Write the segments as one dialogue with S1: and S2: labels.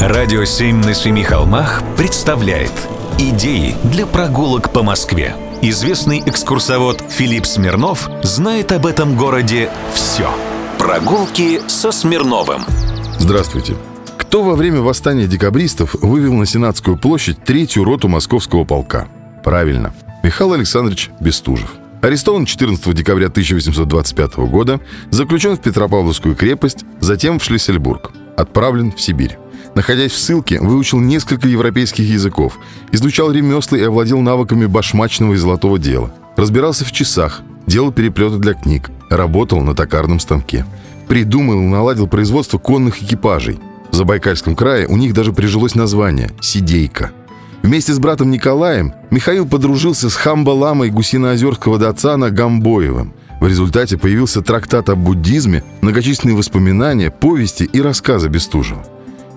S1: Радио «Семь на семи холмах» представляет Идеи для прогулок по Москве. Известный экскурсовод Филипп Смирнов знает об этом городе все. Прогулки со Смирновым.
S2: Здравствуйте. Кто во время восстания декабристов вывел на Сенатскую площадь третью роту московского полка? Правильно, Михаил Александрович Бестужев. Арестован 14 декабря 1825 года, заключен в Петропавловскую крепость, затем в Шлиссельбург. Отправлен в Сибирь. Находясь в ссылке, выучил несколько европейских языков, изучал ремесла и овладел навыками башмачного и золотого дела. Разбирался в часах, делал переплеты для книг, работал на токарном станке. Придумал и наладил производство конных экипажей. В Забайкальском крае у них даже прижилось название – «Сидейка». Вместе с братом Николаем Михаил подружился с хамбаламой гусиноозерского дацана Гамбоевым. В результате появился трактат о буддизме, многочисленные воспоминания, повести и рассказы Бестужева.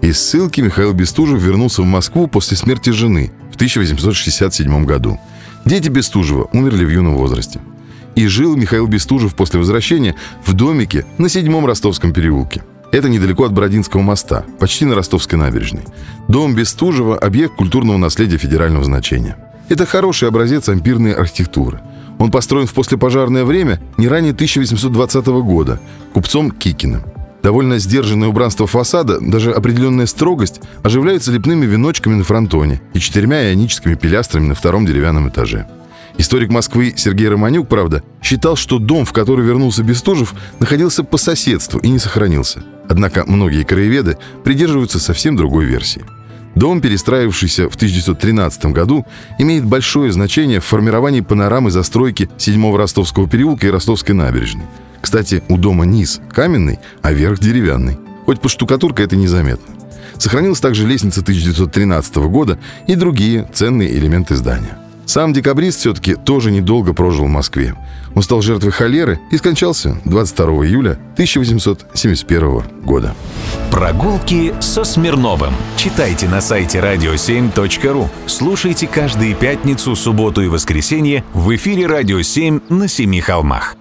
S2: Из ссылки Михаил Бестужев вернулся в Москву после смерти жены в 1867 году. Дети Бестужева умерли в юном возрасте. И жил Михаил Бестужев после возвращения в домике на седьмом ростовском переулке. Это недалеко от Бородинского моста, почти на Ростовской набережной. Дом Бестужева – объект культурного наследия федерального значения. Это хороший образец ампирной архитектуры. Он построен в послепожарное время не ранее 1820 года купцом Кикиным. Довольно сдержанное убранство фасада, даже определенная строгость, оживляется лепными веночками на фронтоне и четырьмя ионическими пилястрами на втором деревянном этаже. Историк Москвы Сергей Романюк, правда, считал, что дом, в который вернулся Бестужев, находился по соседству и не сохранился. Однако многие краеведы придерживаются совсем другой версии. Дом, перестраивавшийся в 1913 году, имеет большое значение в формировании панорамы застройки 7-го Ростовского переулка и Ростовской набережной – кстати, у дома низ каменный, а верх деревянный. Хоть по штукатурке это незаметно. Сохранилась также лестница 1913 года и другие ценные элементы здания. Сам декабрист все-таки тоже недолго прожил в Москве. Он стал жертвой холеры и скончался 22 июля 1871 года.
S1: Прогулки со Смирновым. Читайте на сайте radio7.ru. Слушайте каждые пятницу, субботу и воскресенье в эфире «Радио 7» на Семи холмах.